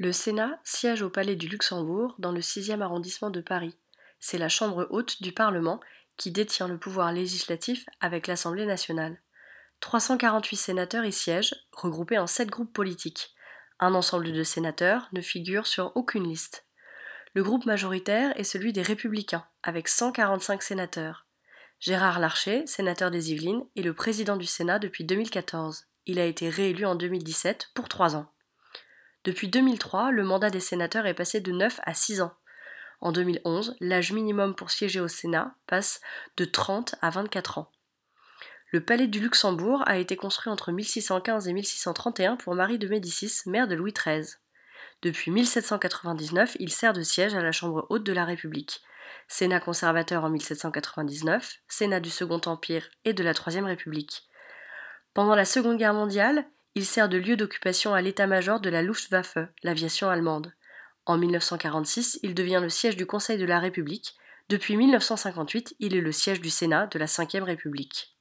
Le Sénat siège au Palais du Luxembourg dans le 6e arrondissement de Paris. C'est la chambre haute du Parlement qui détient le pouvoir législatif avec l'Assemblée nationale. 348 sénateurs y siègent, regroupés en 7 groupes politiques. Un ensemble de sénateurs ne figure sur aucune liste. Le groupe majoritaire est celui des Républicains, avec 145 sénateurs. Gérard Larcher, sénateur des Yvelines, est le président du Sénat depuis 2014. Il a été réélu en 2017 pour 3 ans. Depuis 2003, le mandat des sénateurs est passé de 9 à 6 ans. En 2011, l'âge minimum pour siéger au Sénat passe de 30 à 24 ans. Le palais du Luxembourg a été construit entre 1615 et 1631 pour Marie de Médicis, mère de Louis XIII. Depuis 1799, il sert de siège à la Chambre haute de la République. Sénat conservateur en 1799, Sénat du Second Empire et de la Troisième République. Pendant la Seconde Guerre mondiale, il sert de lieu d'occupation à l'état-major de la Luftwaffe, l'aviation allemande. En 1946, il devient le siège du Conseil de la République. Depuis 1958, il est le siège du Sénat de la Ve République.